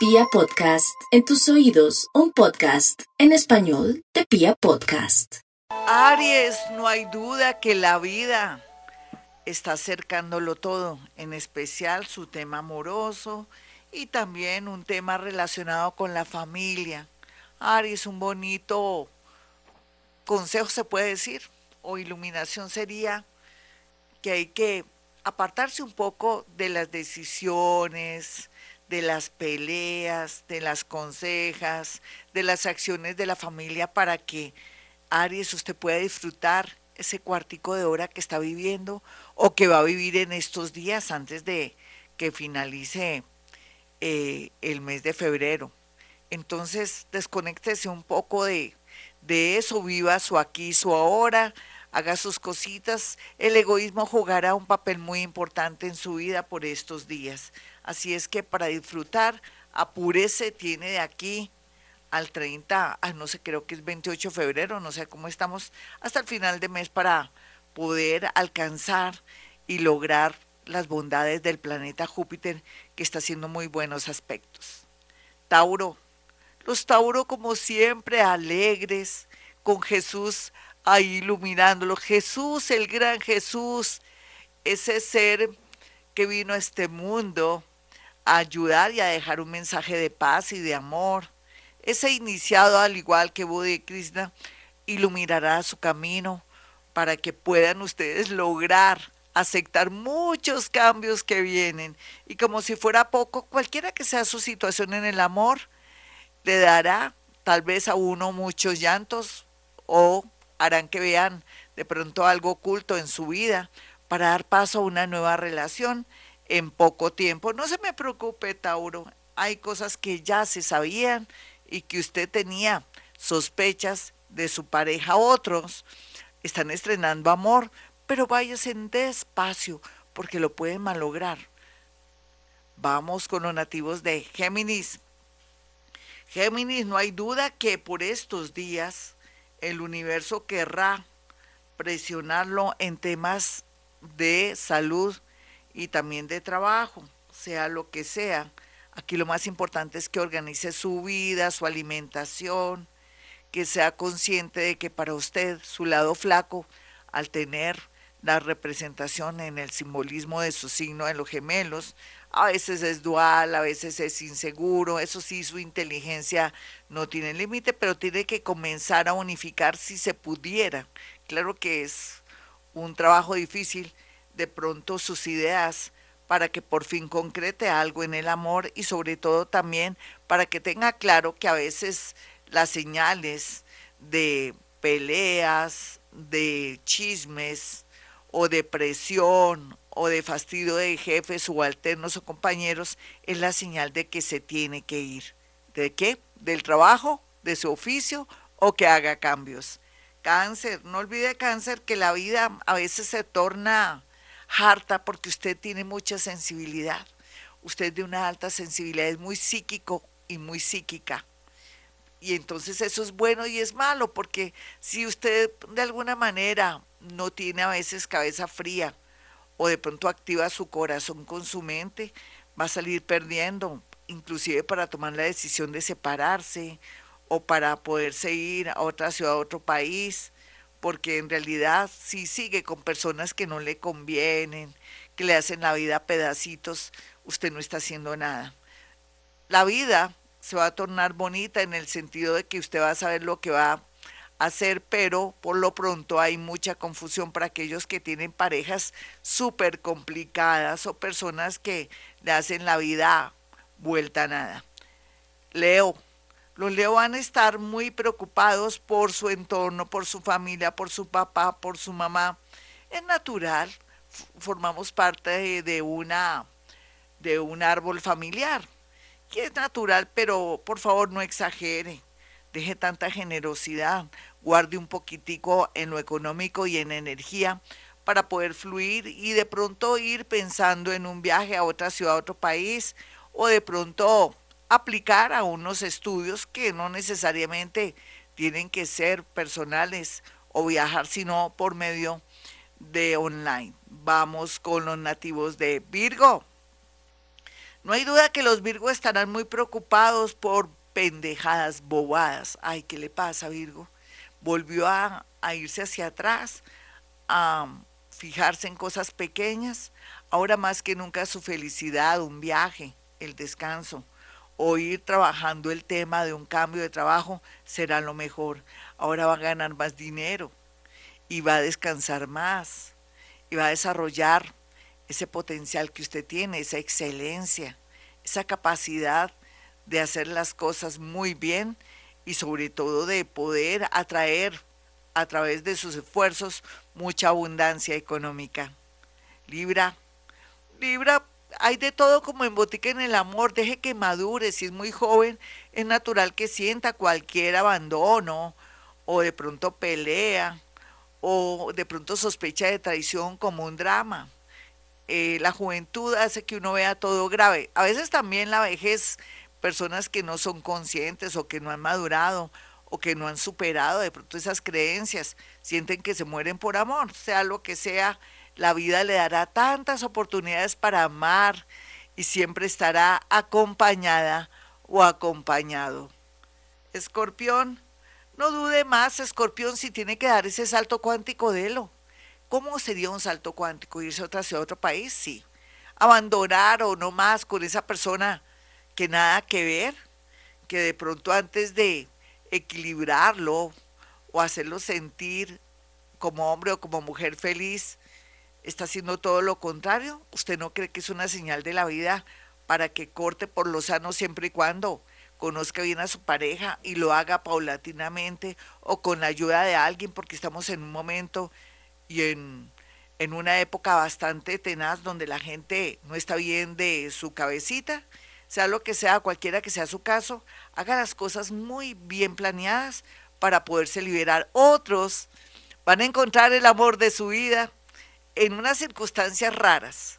Pia Podcast, en tus oídos, un podcast en español de Pia Podcast. Aries, no hay duda que la vida está acercándolo todo, en especial su tema amoroso y también un tema relacionado con la familia. Aries, un bonito consejo se puede decir, o iluminación sería que hay que apartarse un poco de las decisiones, de las peleas, de las consejas, de las acciones de la familia para que Aries usted pueda disfrutar ese cuartico de hora que está viviendo o que va a vivir en estos días antes de que finalice eh, el mes de febrero. Entonces, desconéctese un poco de, de eso, viva su aquí, su ahora, haga sus cositas. El egoísmo jugará un papel muy importante en su vida por estos días. Así es que para disfrutar, apúrese, tiene de aquí al 30, no sé, creo que es 28 de febrero, no sé cómo estamos, hasta el final de mes para poder alcanzar y lograr las bondades del planeta Júpiter que está haciendo muy buenos aspectos. Tauro, los Tauro como siempre alegres, con Jesús ahí iluminándolo. Jesús, el gran Jesús, ese ser que vino a este mundo a ayudar y a dejar un mensaje de paz y de amor. Ese iniciado, al igual que Buda y Krishna, iluminará su camino para que puedan ustedes lograr aceptar muchos cambios que vienen. Y como si fuera poco, cualquiera que sea su situación en el amor, le dará tal vez a uno muchos llantos o harán que vean de pronto algo oculto en su vida para dar paso a una nueva relación en poco tiempo. No se me preocupe, Tauro. Hay cosas que ya se sabían y que usted tenía sospechas de su pareja. Otros están estrenando amor, pero váyase despacio porque lo pueden malograr. Vamos con los nativos de Géminis. Géminis, no hay duda que por estos días el universo querrá presionarlo en temas de salud y también de trabajo, sea lo que sea. Aquí lo más importante es que organice su vida, su alimentación, que sea consciente de que para usted su lado flaco, al tener la representación en el simbolismo de su signo en los gemelos, a veces es dual, a veces es inseguro, eso sí, su inteligencia no tiene límite, pero tiene que comenzar a unificar si se pudiera. Claro que es un trabajo difícil, de pronto sus ideas para que por fin concrete algo en el amor y sobre todo también para que tenga claro que a veces las señales de peleas, de chismes o de presión o de fastidio de jefes subalternos o compañeros es la señal de que se tiene que ir. ¿De qué? ¿Del trabajo? ¿De su oficio? ¿O que haga cambios? Cáncer, no olvide cáncer que la vida a veces se torna harta porque usted tiene mucha sensibilidad. Usted de una alta sensibilidad es muy psíquico y muy psíquica. Y entonces eso es bueno y es malo porque si usted de alguna manera no tiene a veces cabeza fría o de pronto activa su corazón con su mente, va a salir perdiendo, inclusive para tomar la decisión de separarse o para poderse ir a otra ciudad, a otro país porque en realidad si sigue con personas que no le convienen, que le hacen la vida a pedacitos, usted no está haciendo nada. La vida se va a tornar bonita en el sentido de que usted va a saber lo que va a hacer, pero por lo pronto hay mucha confusión para aquellos que tienen parejas súper complicadas o personas que le hacen la vida vuelta a nada. Leo, los Leo van a estar muy preocupados por su entorno, por su familia, por su papá, por su mamá. Es natural, formamos parte de, una de un árbol familiar, que es natural, pero por favor no exagere, deje tanta generosidad, guarde un poquitico en lo económico y en energía para poder fluir y de pronto ir pensando en un viaje a otra ciudad, a otro país, o de pronto aplicar a unos estudios que no necesariamente tienen que ser personales o viajar, sino por medio de online. Vamos con los nativos de Virgo. No hay duda que los Virgo estarán muy preocupados por pendejadas, bobadas. Ay, ¿qué le pasa, Virgo? Volvió a, a irse hacia atrás, a fijarse en cosas pequeñas. Ahora más que nunca su felicidad, un viaje, el descanso o ir trabajando el tema de un cambio de trabajo será lo mejor. Ahora va a ganar más dinero y va a descansar más y va a desarrollar ese potencial que usted tiene, esa excelencia, esa capacidad de hacer las cosas muy bien y sobre todo de poder atraer a través de sus esfuerzos mucha abundancia económica. Libra, Libra, hay de todo como en botica en el amor, deje que madure, si es muy joven, es natural que sienta cualquier abandono o de pronto pelea o de pronto sospecha de traición como un drama. Eh, la juventud hace que uno vea todo grave. A veces también la vejez, personas que no son conscientes o que no han madurado o que no han superado de pronto esas creencias, sienten que se mueren por amor, sea lo que sea, la vida le dará tantas oportunidades para amar y siempre estará acompañada o acompañado. Escorpión, no dude más, Escorpión, si tiene que dar ese salto cuántico de lo. ¿Cómo sería un salto cuántico? ¿Irse a otra a otro país? Sí. Abandonar o no más con esa persona que nada que ver, que de pronto antes de equilibrarlo o hacerlo sentir como hombre o como mujer feliz, está haciendo todo lo contrario. ¿Usted no cree que es una señal de la vida para que corte por lo sano siempre y cuando conozca bien a su pareja y lo haga paulatinamente o con la ayuda de alguien, porque estamos en un momento y en, en una época bastante tenaz donde la gente no está bien de su cabecita, sea lo que sea, cualquiera que sea su caso, haga las cosas muy bien planeadas para poderse liberar. Otros van a encontrar el amor de su vida en unas circunstancias raras.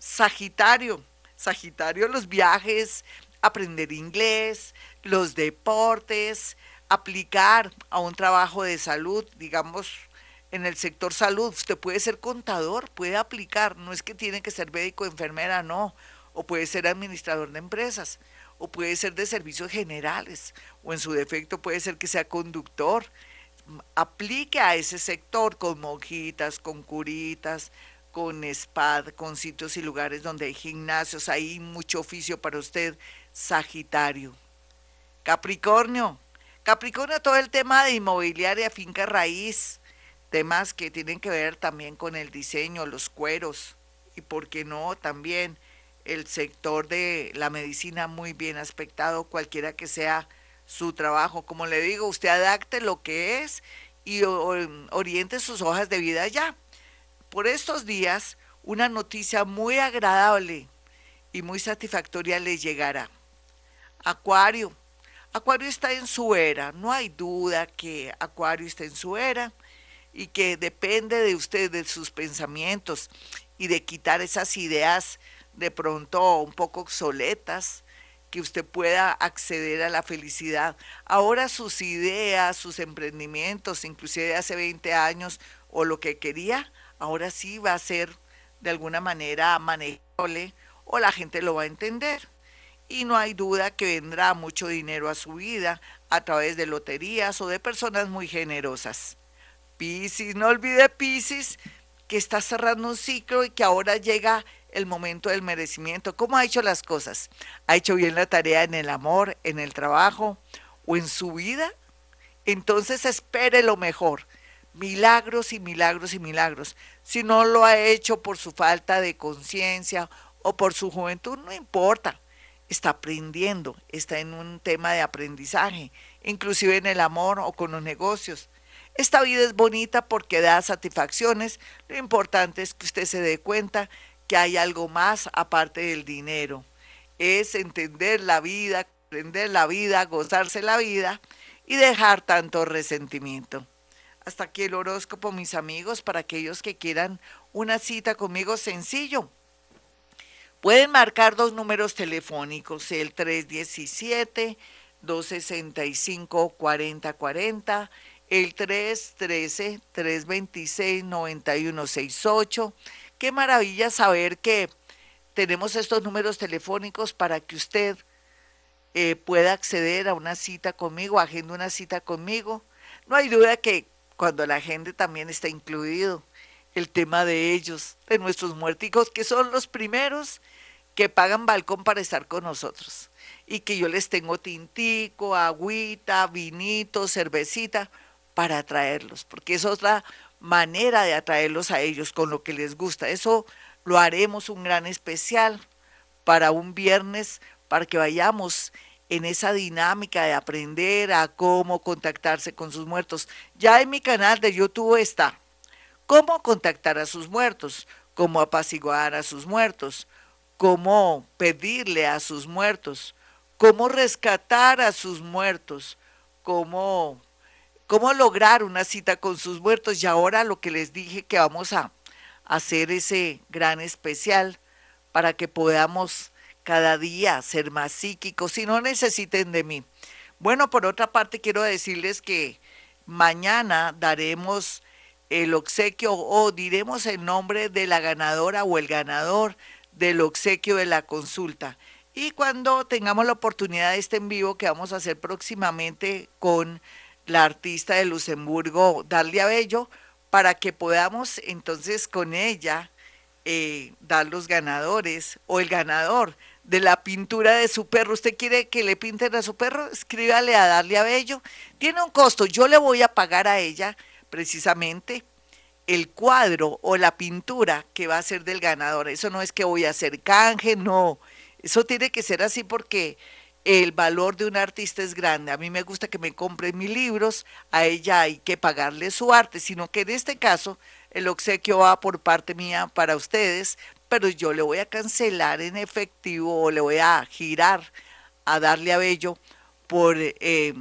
Sagitario, Sagitario, los viajes, aprender inglés, los deportes, aplicar a un trabajo de salud, digamos, en el sector salud. Usted puede ser contador, puede aplicar, no es que tiene que ser médico, enfermera, no, o puede ser administrador de empresas, o puede ser de servicios generales, o en su defecto puede ser que sea conductor. Aplique a ese sector con monjitas, con curitas, con SPAD, con sitios y lugares donde hay gimnasios, hay mucho oficio para usted Sagitario. Capricornio. Capricornio, todo el tema de inmobiliaria, finca raíz, temas que tienen que ver también con el diseño, los cueros y, por qué no, también el sector de la medicina muy bien aspectado, cualquiera que sea su trabajo. Como le digo, usted adapte lo que es y oriente sus hojas de vida ya. Por estos días, una noticia muy agradable y muy satisfactoria le llegará. Acuario. Acuario está en su era, no hay duda que Acuario está en su era y que depende de usted, de sus pensamientos y de quitar esas ideas de pronto un poco obsoletas, que usted pueda acceder a la felicidad. Ahora sus ideas, sus emprendimientos, inclusive de hace 20 años o lo que quería, ahora sí va a ser de alguna manera manejable o la gente lo va a entender y no hay duda que vendrá mucho dinero a su vida a través de loterías o de personas muy generosas. Piscis, no olvide Piscis que está cerrando un ciclo y que ahora llega el momento del merecimiento. ¿Cómo ha hecho las cosas? ¿Ha hecho bien la tarea en el amor, en el trabajo o en su vida? Entonces espere lo mejor. Milagros y milagros y milagros. Si no lo ha hecho por su falta de conciencia o por su juventud, no importa está aprendiendo, está en un tema de aprendizaje, inclusive en el amor o con los negocios. Esta vida es bonita porque da satisfacciones, lo importante es que usted se dé cuenta que hay algo más aparte del dinero. Es entender la vida, aprender la vida, gozarse la vida y dejar tanto resentimiento. Hasta aquí el horóscopo, mis amigos, para aquellos que quieran una cita conmigo sencillo. Pueden marcar dos números telefónicos, el 317-265-4040, el 313-326-9168. Qué maravilla saber que tenemos estos números telefónicos para que usted eh, pueda acceder a una cita conmigo, agenda una cita conmigo. No hay duda que cuando la gente también está incluido el tema de ellos, de nuestros muerticos, que son los primeros que pagan balcón para estar con nosotros. Y que yo les tengo tintico, agüita, vinito, cervecita para atraerlos, porque es otra manera de atraerlos a ellos con lo que les gusta. Eso lo haremos un gran especial para un viernes, para que vayamos en esa dinámica de aprender a cómo contactarse con sus muertos. Ya en mi canal de YouTube está cómo contactar a sus muertos, cómo apaciguar a sus muertos, cómo pedirle a sus muertos, cómo rescatar a sus muertos, cómo, cómo lograr una cita con sus muertos. Y ahora lo que les dije que vamos a hacer ese gran especial para que podamos cada día ser más psíquicos y no necesiten de mí. Bueno, por otra parte quiero decirles que mañana daremos el obsequio o diremos el nombre de la ganadora o el ganador del obsequio de la consulta. Y cuando tengamos la oportunidad de este en vivo que vamos a hacer próximamente con la artista de Luxemburgo, Darlia Bello, para que podamos entonces con ella eh, dar los ganadores o el ganador de la pintura de su perro. ¿Usted quiere que le pinten a su perro? Escríbale a Darlia Bello. Tiene un costo, yo le voy a pagar a ella precisamente el cuadro o la pintura que va a ser del ganador. Eso no es que voy a hacer canje, no. Eso tiene que ser así porque el valor de un artista es grande. A mí me gusta que me compren mis libros, a ella hay que pagarle su arte, sino que en este caso el obsequio va por parte mía para ustedes, pero yo le voy a cancelar en efectivo o le voy a girar a darle a Bello por eh,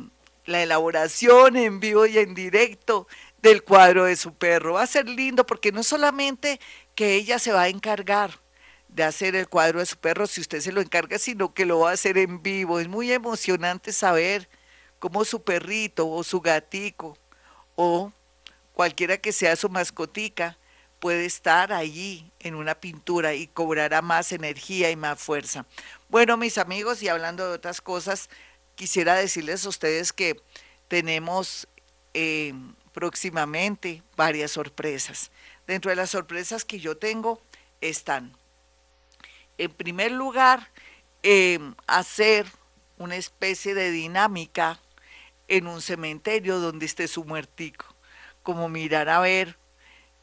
la elaboración en vivo y en directo del cuadro de su perro. Va a ser lindo porque no solamente que ella se va a encargar de hacer el cuadro de su perro si usted se lo encarga, sino que lo va a hacer en vivo. Es muy emocionante saber cómo su perrito o su gatico o cualquiera que sea su mascotica puede estar allí en una pintura y cobrará más energía y más fuerza. Bueno, mis amigos, y hablando de otras cosas, quisiera decirles a ustedes que tenemos eh, próximamente varias sorpresas. Dentro de las sorpresas que yo tengo están, en primer lugar, em, hacer una especie de dinámica en un cementerio donde esté su muertico, como mirar a ver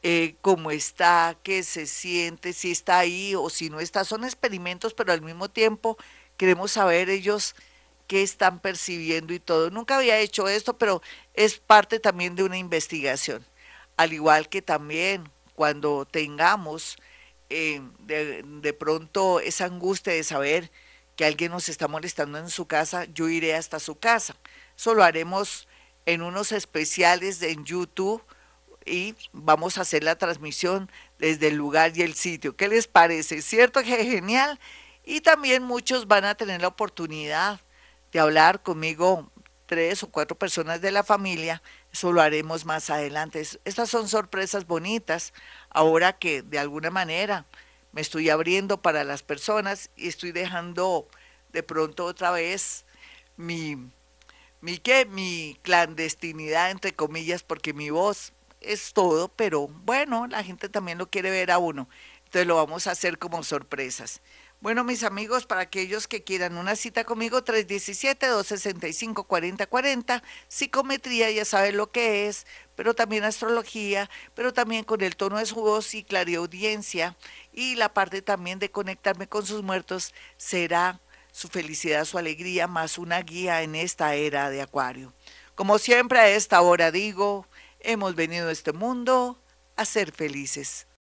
eh, cómo está, qué se siente, si está ahí o si no está. Son experimentos, pero al mismo tiempo queremos saber ellos qué están percibiendo y todo. Nunca había hecho esto, pero es parte también de una investigación. Al igual que también cuando tengamos eh, de, pronto esa angustia de saber que alguien nos está molestando en su casa, yo iré hasta su casa. Eso lo haremos en unos especiales en YouTube y vamos a hacer la transmisión desde el lugar y el sitio. ¿Qué les parece? ¿Cierto que genial? Y también muchos van a tener la oportunidad de hablar conmigo tres o cuatro personas de la familia, eso lo haremos más adelante. Estas son sorpresas bonitas, ahora que de alguna manera me estoy abriendo para las personas y estoy dejando de pronto otra vez mi, mi, ¿qué? mi clandestinidad, entre comillas, porque mi voz es todo, pero bueno, la gente también lo quiere ver a uno. Entonces lo vamos a hacer como sorpresas. Bueno, mis amigos, para aquellos que quieran una cita conmigo, 317-265-4040, psicometría, ya saben lo que es, pero también astrología, pero también con el tono de su voz y clariaudiencia. Y la parte también de conectarme con sus muertos será su felicidad, su alegría, más una guía en esta era de Acuario. Como siempre a esta hora digo, hemos venido a este mundo a ser felices.